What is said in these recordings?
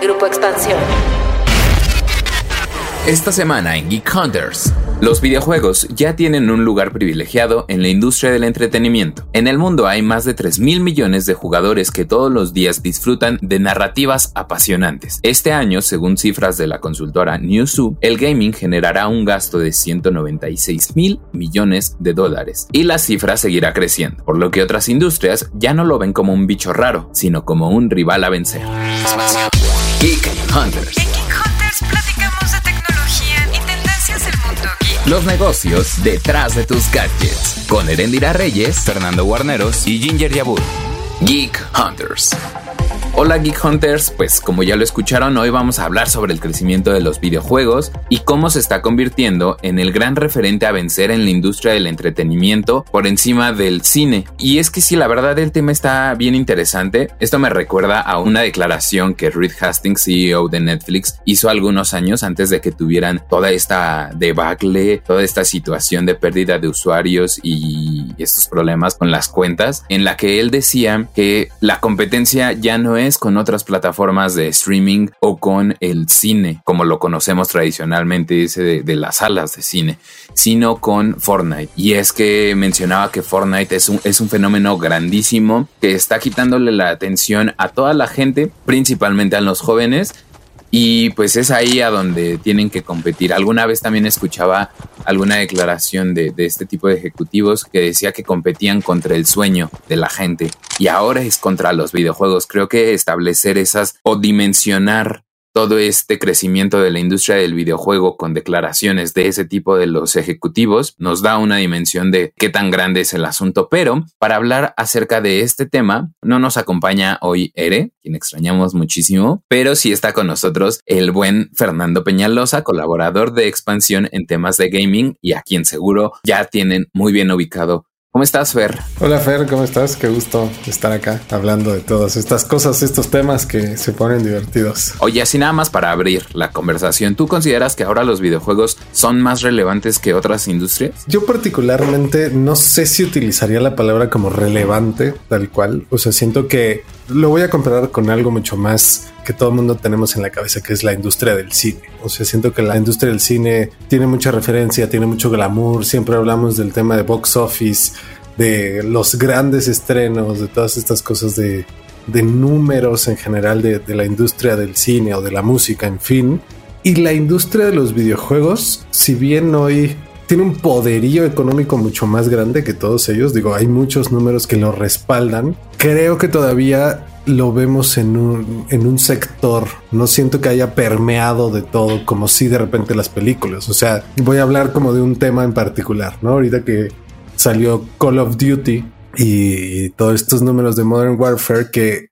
Grupo Expansión. Esta semana en Geek Hunters. Los videojuegos ya tienen un lugar privilegiado en la industria del entretenimiento. En el mundo hay más de 3 mil millones de jugadores que todos los días disfrutan de narrativas apasionantes. Este año, según cifras de la consultora Newzoo, el gaming generará un gasto de 196 mil millones de dólares y la cifra seguirá creciendo, por lo que otras industrias ya no lo ven como un bicho raro, sino como un rival a vencer. Geek Hunters. En Geek Hunters platicamos de tecnología y tendencias del mundo geek. Los negocios detrás de tus gadgets. Con Erendira Reyes, Fernando Guarneros y Ginger Yabur. Geek Hunters. Hola Geek Hunters, pues como ya lo escucharon, hoy vamos a hablar sobre el crecimiento de los videojuegos y cómo se está convirtiendo en el gran referente a vencer en la industria del entretenimiento por encima del cine. Y es que si la verdad el tema está bien interesante. Esto me recuerda a una declaración que Reed Hastings, CEO de Netflix, hizo algunos años antes de que tuvieran toda esta debacle, toda esta situación de pérdida de usuarios y estos problemas con las cuentas, en la que él decía que la competencia ya no es con otras plataformas de streaming o con el cine, como lo conocemos tradicionalmente, ese de, de las salas de cine, sino con Fortnite. Y es que mencionaba que Fortnite es un, es un fenómeno grandísimo que está quitándole la atención a toda la gente, principalmente a los jóvenes, y pues es ahí a donde tienen que competir. Alguna vez también escuchaba alguna declaración de, de, este tipo de ejecutivos que decía que competían contra el sueño de la gente y ahora es contra los videojuegos. Creo que establecer esas o dimensionar todo este crecimiento de la industria del videojuego con declaraciones de ese tipo de los ejecutivos nos da una dimensión de qué tan grande es el asunto. Pero para hablar acerca de este tema, no nos acompaña hoy Ere, quien extrañamos muchísimo, pero sí está con nosotros el buen Fernando Peñalosa, colaborador de expansión en temas de gaming y a quien seguro ya tienen muy bien ubicado ¿Cómo estás, Fer? Hola, Fer, ¿cómo estás? Qué gusto estar acá hablando de todas estas cosas, estos temas que se ponen divertidos. Oye, así nada más para abrir la conversación, ¿tú consideras que ahora los videojuegos son más relevantes que otras industrias? Yo particularmente no sé si utilizaría la palabra como relevante, tal cual. O sea, siento que lo voy a comparar con algo mucho más que todo el mundo tenemos en la cabeza, que es la industria del cine. O sea, siento que la industria del cine tiene mucha referencia, tiene mucho glamour, siempre hablamos del tema de box office, de los grandes estrenos, de todas estas cosas de, de números en general de, de la industria del cine o de la música, en fin. Y la industria de los videojuegos, si bien hoy tiene un poderío económico mucho más grande que todos ellos. Digo, hay muchos números que lo respaldan. Creo que todavía lo vemos en un, en un sector. No siento que haya permeado de todo como si de repente las películas. O sea, voy a hablar como de un tema en particular, ¿no? Ahorita que salió Call of Duty y todos estos números de Modern Warfare que,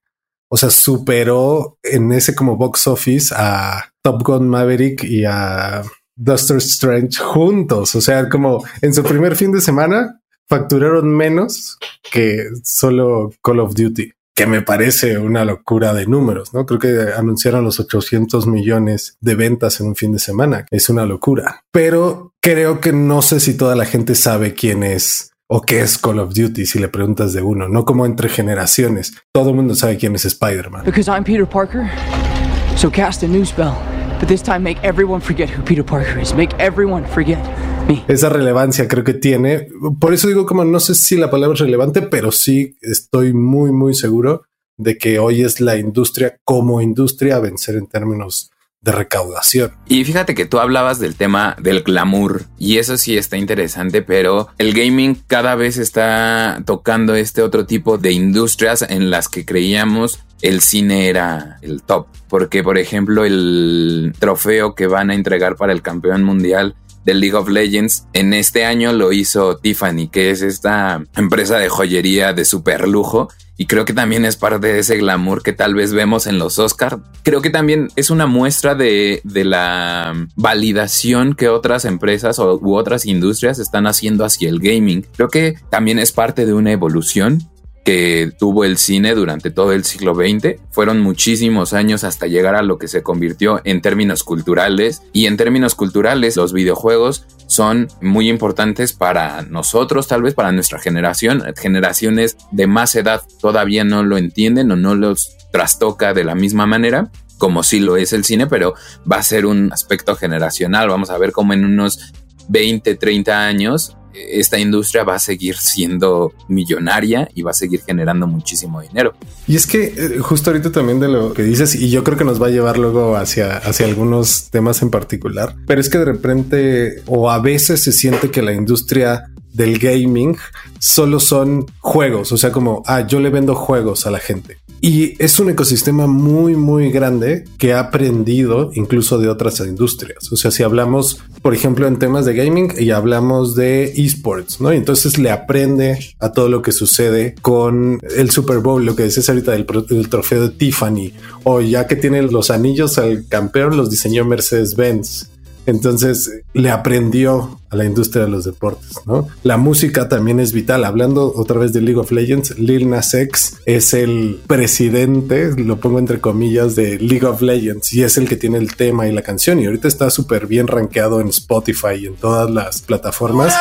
o sea, superó en ese como box office a Top Gun Maverick y a Doctor Strange juntos. O sea, como en su primer fin de semana facturaron menos que solo Call of Duty, que me parece una locura de números, ¿no? Creo que anunciaron los 800 millones de ventas en un fin de semana. Es una locura. Pero creo que no sé si toda la gente sabe quién es o qué es Call of Duty si le preguntas de uno, no como entre generaciones. Todo el mundo sabe quién es Spider-Man. Because I'm Peter Parker, so cast a new spell. But this time make everyone forget who Peter Parker is. Make everyone forget me. Esa relevancia creo que tiene. Por eso digo como no sé si la palabra es relevante, pero sí estoy muy, muy seguro de que hoy es la industria como industria a vencer en términos de recaudación. Y fíjate que tú hablabas del tema del glamour y eso sí está interesante, pero el gaming cada vez está tocando este otro tipo de industrias en las que creíamos el cine era el top. Porque, por ejemplo, el trofeo que van a entregar para el campeón mundial del League of Legends. En este año lo hizo Tiffany, que es esta empresa de joyería de super lujo. Y creo que también es parte de ese glamour que tal vez vemos en los Oscars. Creo que también es una muestra de, de la validación que otras empresas u otras industrias están haciendo hacia el gaming. Creo que también es parte de una evolución que tuvo el cine durante todo el siglo XX. Fueron muchísimos años hasta llegar a lo que se convirtió en términos culturales. Y en términos culturales, los videojuegos son muy importantes para nosotros, tal vez para nuestra generación. Generaciones de más edad todavía no lo entienden o no los trastoca de la misma manera. como sí lo es el cine, pero va a ser un aspecto generacional. Vamos a ver cómo en unos 20, 30 años esta industria va a seguir siendo millonaria y va a seguir generando muchísimo dinero. Y es que eh, justo ahorita también de lo que dices, y yo creo que nos va a llevar luego hacia, hacia algunos temas en particular, pero es que de repente o a veces se siente que la industria del gaming solo son juegos, o sea, como, ah, yo le vendo juegos a la gente. Y es un ecosistema muy, muy grande que ha aprendido incluso de otras industrias. O sea, si hablamos, por ejemplo, en temas de gaming y hablamos de esports, ¿no? entonces le aprende a todo lo que sucede con el Super Bowl, lo que decías ahorita del, del trofeo de Tiffany, o ya que tiene los anillos al campeón, los diseñó Mercedes-Benz. Entonces le aprendió a la industria de los deportes, ¿no? La música también es vital. Hablando otra vez de League of Legends, Lil Nas X es el presidente, lo pongo entre comillas, de League of Legends y es el que tiene el tema y la canción. Y ahorita está súper bien rankeado en Spotify y en todas las plataformas.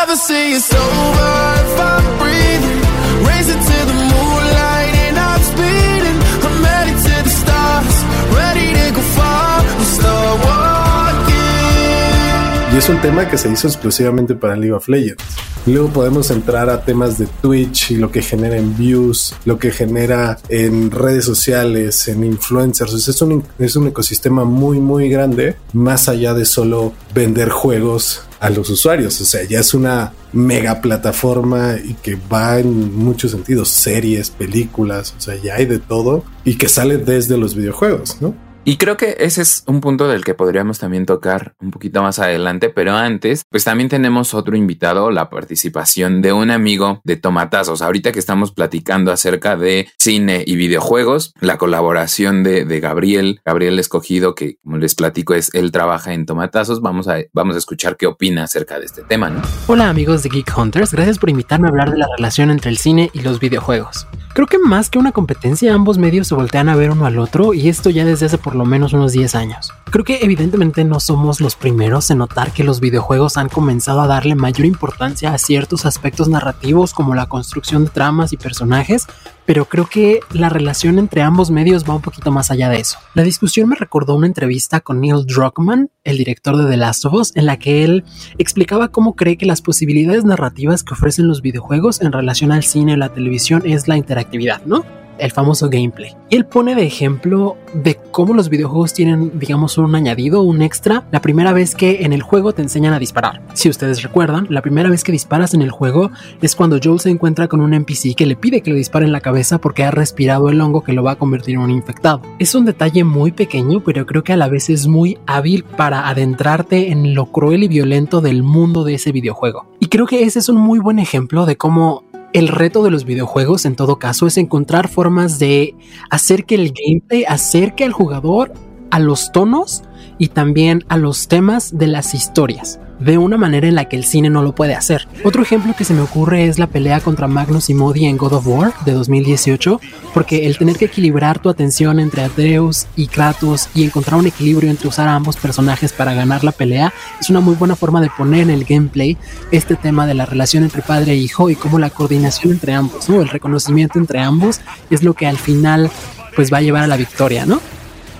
Y es un tema que se hizo exclusivamente para League of Legends. Luego podemos entrar a temas de Twitch y lo que genera en views, lo que genera en redes sociales, en influencers. es, un, es un ecosistema muy, muy grande, más allá de solo vender juegos a los usuarios. O sea, ya es una mega plataforma y que va en muchos sentidos, series, películas, o sea, ya hay de todo y que sale desde los videojuegos, ¿no? Y creo que ese es un punto del que podríamos también tocar un poquito más adelante, pero antes, pues también tenemos otro invitado, la participación de un amigo de Tomatazos. Ahorita que estamos platicando acerca de cine y videojuegos, la colaboración de, de Gabriel, Gabriel Escogido, que como les platico es, él trabaja en Tomatazos, vamos a, vamos a escuchar qué opina acerca de este tema. Hola amigos de Geek Hunters, gracias por invitarme a hablar de la relación entre el cine y los videojuegos. Creo que más que una competencia, ambos medios se voltean a ver uno al otro y esto ya desde hace por lo menos unos 10 años. Creo que evidentemente no somos los primeros en notar que los videojuegos han comenzado a darle mayor importancia a ciertos aspectos narrativos como la construcción de tramas y personajes, pero creo que la relación entre ambos medios va un poquito más allá de eso. La discusión me recordó una entrevista con Neil Druckmann, el director de The Last of Us, en la que él explicaba cómo cree que las posibilidades narrativas que ofrecen los videojuegos en relación al cine y la televisión es la interactividad, ¿no? El famoso gameplay. Y él pone de ejemplo de cómo los videojuegos tienen, digamos, un añadido, un extra, la primera vez que en el juego te enseñan a disparar. Si ustedes recuerdan, la primera vez que disparas en el juego es cuando Joel se encuentra con un NPC que le pide que le dispare en la cabeza porque ha respirado el hongo que lo va a convertir en un infectado. Es un detalle muy pequeño, pero creo que a la vez es muy hábil para adentrarte en lo cruel y violento del mundo de ese videojuego. Y creo que ese es un muy buen ejemplo de cómo el reto de los videojuegos en todo caso es encontrar formas de hacer que el gameplay acerque al jugador a los tonos y también a los temas de las historias de una manera en la que el cine no lo puede hacer. Otro ejemplo que se me ocurre es la pelea contra Magnus y Modi en God of War de 2018, porque el tener que equilibrar tu atención entre Atreus y Kratos y encontrar un equilibrio entre usar a ambos personajes para ganar la pelea es una muy buena forma de poner en el gameplay este tema de la relación entre padre e hijo y cómo la coordinación entre ambos, ¿no? el reconocimiento entre ambos es lo que al final pues va a llevar a la victoria, ¿no?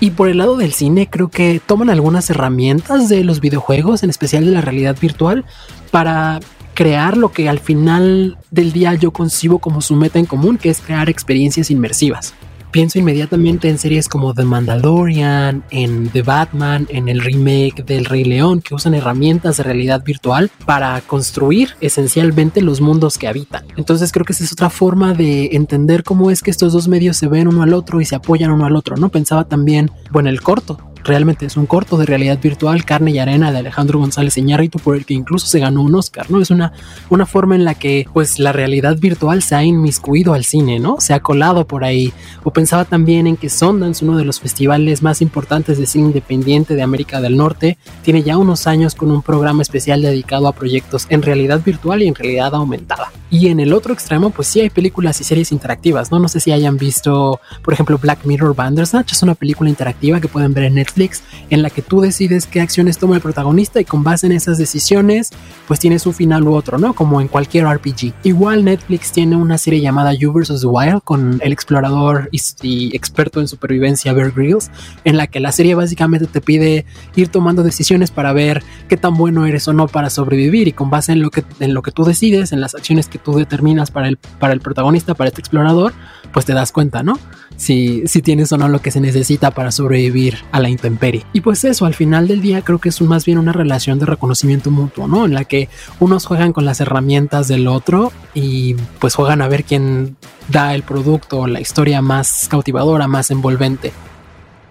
Y por el lado del cine, creo que toman algunas herramientas de los videojuegos, en especial de la realidad virtual, para crear lo que al final del día yo concibo como su meta en común, que es crear experiencias inmersivas pienso inmediatamente en series como The Mandalorian, en The Batman, en el remake del Rey León, que usan herramientas de realidad virtual para construir esencialmente los mundos que habitan. Entonces creo que esa es otra forma de entender cómo es que estos dos medios se ven uno al otro y se apoyan uno al otro, ¿no? Pensaba también, bueno, el corto realmente es un corto de realidad virtual, Carne y Arena de Alejandro González Iñárritu, por el que incluso se ganó un Oscar, ¿no? Es una, una forma en la que pues la realidad virtual se ha inmiscuido al cine, ¿no? Se ha colado por ahí. O pensaba también en que Sundance, uno de los festivales más importantes de cine independiente de América del Norte, tiene ya unos años con un programa especial dedicado a proyectos en realidad virtual y en realidad aumentada. Y en el otro extremo, pues sí hay películas y series interactivas, ¿no? No sé si hayan visto, por ejemplo, Black Mirror Bandersnatch, es una película interactiva que pueden ver en Netflix Netflix en la que tú decides qué acciones toma el protagonista y con base en esas decisiones pues tienes un final u otro, ¿no? Como en cualquier RPG. Igual Netflix tiene una serie llamada You vs. Wild con el explorador y, experto en supervivencia Bear Grylls en la que la serie básicamente te pide ir tomando decisiones para ver qué tan bueno eres o no para sobrevivir y con base en lo que, en lo que tú decides, en las acciones que tú determinas para el, para el protagonista, para este explorador, pues te das cuenta, ¿no? Si, si tienes o no lo que se necesita para sobrevivir a la intemperie. Y pues eso, al final del día creo que es más bien una relación de reconocimiento mutuo, ¿no? En la que unos juegan con las herramientas del otro y pues juegan a ver quién da el producto, la historia más cautivadora, más envolvente.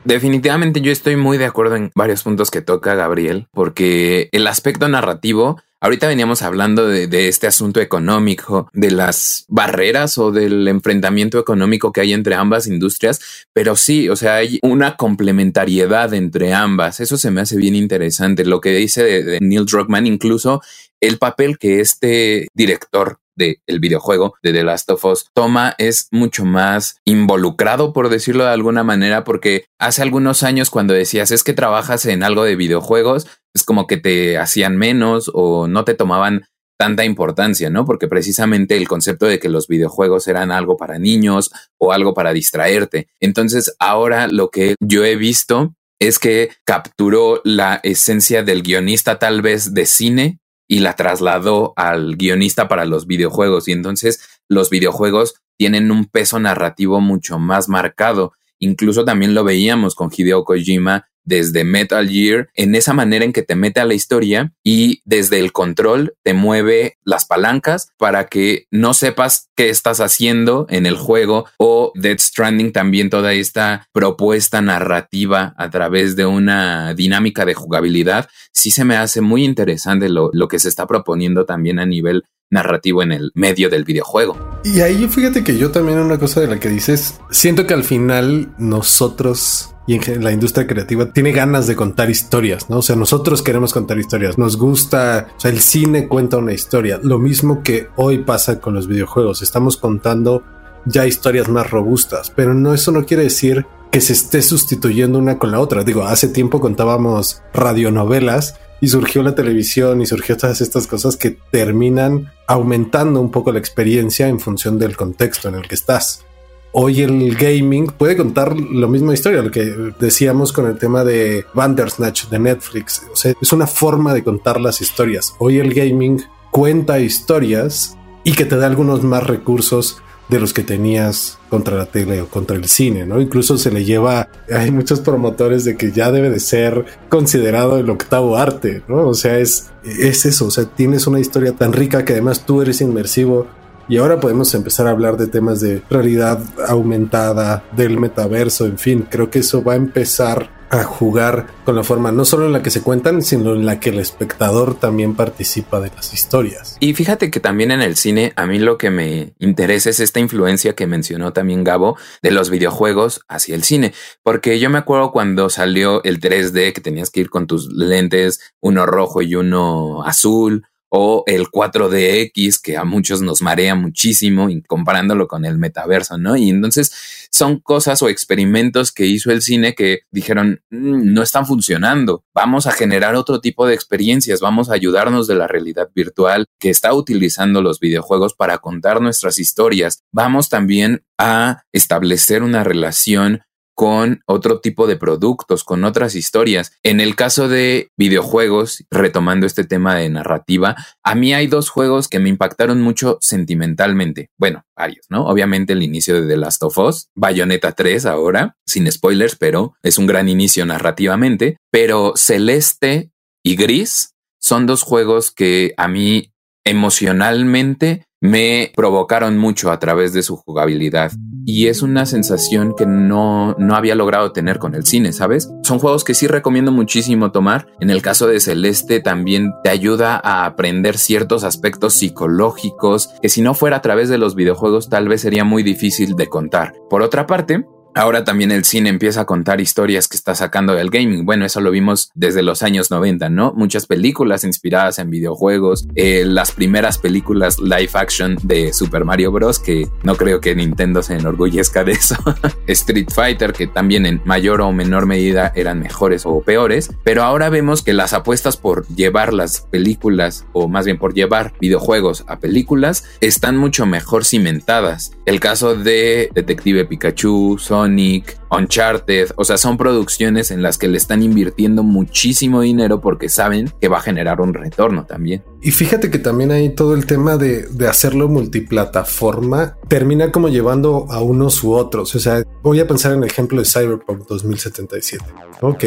Definitivamente yo estoy muy de acuerdo en varios puntos que toca Gabriel, porque el aspecto narrativo Ahorita veníamos hablando de, este asunto económico, de las barreras o del enfrentamiento económico que hay entre ambas industrias, pero sí, o sea, hay una complementariedad entre ambas. Eso se me hace bien interesante. Lo que dice de Neil Druckmann, incluso el papel que este director del videojuego de The Last of Us toma es mucho más involucrado, por decirlo de alguna manera, porque hace algunos años cuando decías es que trabajas en algo de videojuegos, es como que te hacían menos o no te tomaban tanta importancia, ¿no? Porque precisamente el concepto de que los videojuegos eran algo para niños o algo para distraerte. Entonces ahora lo que yo he visto es que capturó la esencia del guionista tal vez de cine y la trasladó al guionista para los videojuegos. Y entonces los videojuegos tienen un peso narrativo mucho más marcado. Incluso también lo veíamos con Hideo Kojima desde Metal Gear, en esa manera en que te mete a la historia y desde el control te mueve las palancas para que no sepas qué estás haciendo en el juego o Dead Stranding también toda esta propuesta narrativa a través de una dinámica de jugabilidad, sí se me hace muy interesante lo, lo que se está proponiendo también a nivel narrativo en el medio del videojuego. Y ahí fíjate que yo también una cosa de la que dices, siento que al final nosotros y en la industria creativa tiene ganas de contar historias, ¿no? O sea, nosotros queremos contar historias, nos gusta, o sea, el cine cuenta una historia, lo mismo que hoy pasa con los videojuegos, estamos contando ya historias más robustas, pero no eso no quiere decir que se esté sustituyendo una con la otra. Digo, hace tiempo contábamos radionovelas y surgió la televisión y surgió todas estas cosas que terminan aumentando un poco la experiencia en función del contexto en el que estás hoy el gaming puede contar la misma historia, lo que decíamos con el tema de Bandersnatch de Netflix. O sea, es una forma de contar las historias. Hoy el gaming cuenta historias y que te da algunos más recursos de los que tenías contra la tele o contra el cine, ¿no? Incluso se le lleva, hay muchos promotores de que ya debe de ser considerado el octavo arte, ¿no? O sea, es, es eso, o sea, tienes una historia tan rica que además tú eres inmersivo y ahora podemos empezar a hablar de temas de realidad aumentada, del metaverso, en fin, creo que eso va a empezar a jugar con la forma no solo en la que se cuentan, sino en la que el espectador también participa de las historias. Y fíjate que también en el cine a mí lo que me interesa es esta influencia que mencionó también Gabo de los videojuegos hacia el cine, porque yo me acuerdo cuando salió el 3D que tenías que ir con tus lentes, uno rojo y uno azul, o el 4DX que a muchos nos marea muchísimo y comparándolo con el metaverso, ¿no? Y entonces son cosas o experimentos que hizo el cine que dijeron, mm, no están funcionando, vamos a generar otro tipo de experiencias, vamos a ayudarnos de la realidad virtual que está utilizando los videojuegos para contar nuestras historias, vamos también a establecer una relación con otro tipo de productos, con otras historias. En el caso de videojuegos, retomando este tema de narrativa, a mí hay dos juegos que me impactaron mucho sentimentalmente. Bueno, varios, ¿no? Obviamente el inicio de The Last of Us, Bayonetta 3 ahora, sin spoilers, pero es un gran inicio narrativamente. Pero Celeste y Gris son dos juegos que a mí emocionalmente me provocaron mucho a través de su jugabilidad y es una sensación que no, no había logrado tener con el cine, ¿sabes? Son juegos que sí recomiendo muchísimo tomar. En el caso de Celeste también te ayuda a aprender ciertos aspectos psicológicos que si no fuera a través de los videojuegos tal vez sería muy difícil de contar. Por otra parte, Ahora también el cine empieza a contar historias que está sacando del gaming. Bueno, eso lo vimos desde los años 90, ¿no? Muchas películas inspiradas en videojuegos, eh, las primeras películas live action de Super Mario Bros. que no creo que Nintendo se enorgullezca de eso. Street Fighter, que también en mayor o menor medida eran mejores o peores, pero ahora vemos que las apuestas por llevar las películas, o más bien por llevar videojuegos a películas, están mucho mejor cimentadas. El caso de Detective Pikachu, Sonic, Uncharted, o sea, son producciones en las que le están invirtiendo muchísimo dinero porque saben que va a generar un retorno también. Y fíjate que también hay todo el tema de, hacerlo multiplataforma, termina como llevando a unos u otros. O sea, voy a pensar en el ejemplo de Cyberpunk 2077, ¿ok?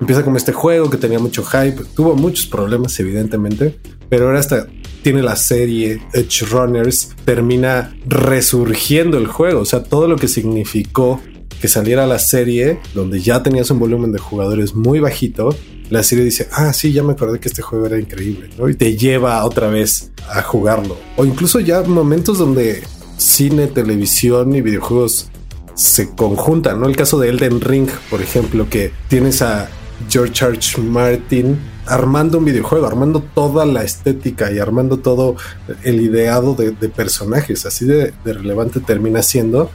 Empieza como este juego que tenía mucho hype, tuvo muchos problemas evidentemente, pero ahora hasta tiene la serie Edge Runners, termina resurgiendo el juego, o sea, todo lo que significó que saliera la serie donde ya tenías un volumen de jugadores muy bajito, la serie dice, ah, sí, ya me acordé que este juego era increíble, ¿no? Y te lleva otra vez a jugarlo. O incluso ya momentos donde cine, televisión y videojuegos se conjuntan, ¿no? El caso de Elden Ring, por ejemplo, que tienes a George R. Martin armando un videojuego, armando toda la estética y armando todo el ideado de, personajes, así de, relevante termina siendo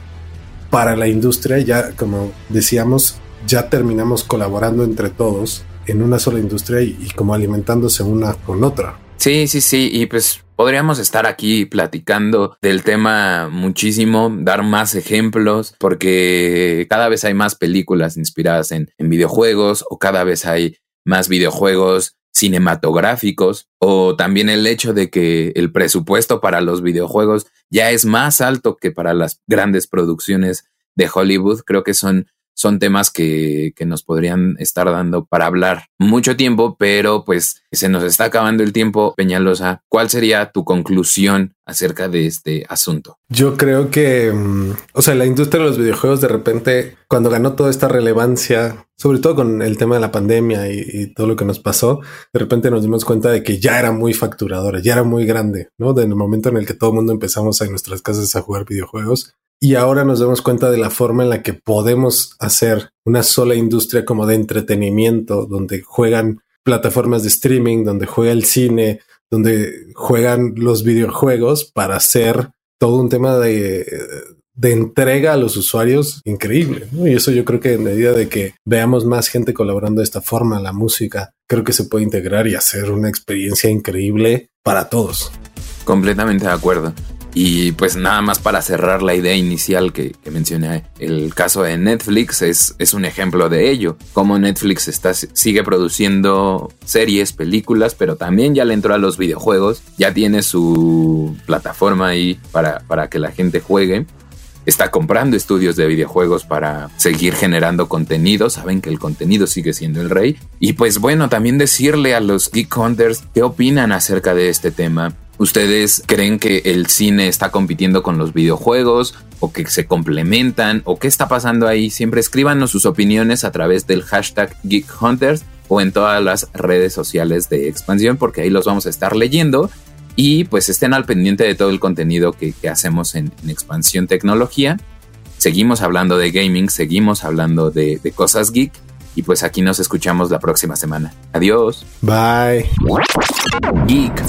para la industria, ya como decíamos, ya terminamos colaborando entre todos en una sola industria y como alimentándose una con otra. Sí, sí, sí, y pues Podríamos estar aquí platicando del tema muchísimo, dar más ejemplos, porque cada vez hay más películas inspiradas en, videojuegos o cada vez hay más videojuegos cinematográficos o también el hecho de que el presupuesto para los videojuegos ya es más alto que para las grandes producciones de Hollywood. Creo que son son temas que, que, nos podrían estar dando para hablar mucho tiempo, pero pues se nos está acabando el tiempo, Peñalosa. ¿Cuál sería tu conclusión acerca de este asunto? Yo creo que, mm, o sea, la industria de los videojuegos de repente, cuando ganó toda esta relevancia, sobre todo con el tema de la pandemia y, todo lo que nos pasó, de repente nos dimos cuenta de que ya era muy facturadora, ya era muy grande, ¿no? En el momento en el que todo el mundo empezamos en nuestras casas a jugar videojuegos y ahora nos damos cuenta de la forma en la que podemos hacer una sola industria como de entretenimiento, donde juegan plataformas de streaming, donde juega el cine, donde juegan los videojuegos para hacer todo un tema de, entrega a los usuarios increíble. Y eso yo creo que en medida de que veamos más gente colaborando de esta forma, la música, creo que se puede integrar y hacer una experiencia increíble para todos. Completamente de acuerdo. Y pues nada más para cerrar la idea inicial que, mencioné, el caso de Netflix es, un ejemplo de ello. Como Netflix está, sigue produciendo series, películas, pero también ya le entró a los videojuegos, ya tiene su plataforma ahí para, para que la gente juegue. Está comprando estudios de videojuegos para seguir generando contenido. Saben que el contenido sigue siendo el rey. Y pues bueno, también decirle a los Geek Hunters qué opinan acerca de este tema ¿Ustedes creen que el cine está compitiendo con los videojuegos o que se complementan o qué está pasando ahí? Siempre escríbanos sus opiniones a través del hashtag Geek Hunters o en todas las redes sociales de expansión porque ahí los vamos a estar leyendo y pues estén al pendiente de todo el contenido que, hacemos en, expansión tecnología. Seguimos hablando de gaming, seguimos hablando de, de cosas geek y pues aquí nos escuchamos la próxima semana. Adiós. Bye. Geek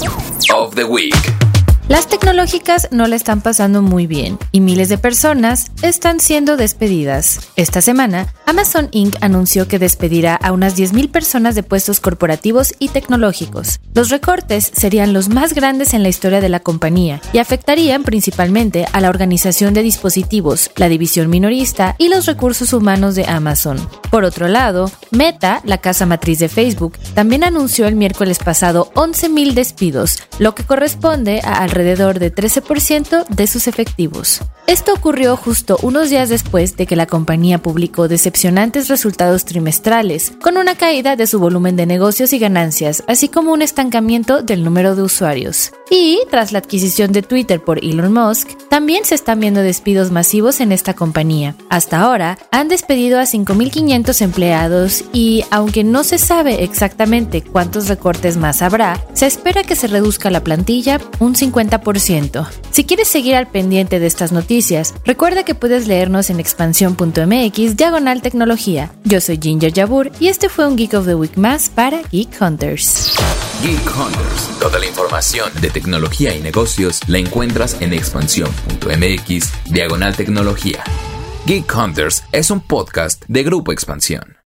of the Week. Las tecnológicas no le están pasando muy bien y miles de personas están siendo despedidas. Esta semana, Amazon Inc. anunció que despedirá a unas 10.000 personas de puestos corporativos y tecnológicos. Los recortes serían los más grandes en la historia de la compañía y afectarían principalmente a la organización de dispositivos, la división minorista y los recursos humanos de Amazon. Por otro lado, Meta, la casa matriz de Facebook, también anunció el miércoles pasado 11.000 despidos, lo que corresponde a alrededor de 13% de sus efectivos. Esto ocurrió justo unos días después de que la compañía publicó decepcionantes resultados trimestrales, con una caída de su volumen de negocios y ganancias, así como un estancamiento del número de usuarios. Y, tras la adquisición de Twitter por Elon Musk, también se están viendo despidos masivos en esta compañía. Hasta ahora, han despedido a 5.500 empleados y, aunque no se sabe exactamente cuántos recortes más habrá, se espera que se reduzca la plantilla un 50%. Si quieres seguir al pendiente de estas noticias, Recuerda que puedes leernos en expansión.mx diagonal tecnología. Yo soy Ginger Yabur y este fue un Geek of the Week más para Geek Hunters. Geek Hunters. Toda la información de tecnología y negocios la encuentras en expansión.mx diagonal tecnología. Geek Hunters es un podcast de Grupo Expansión.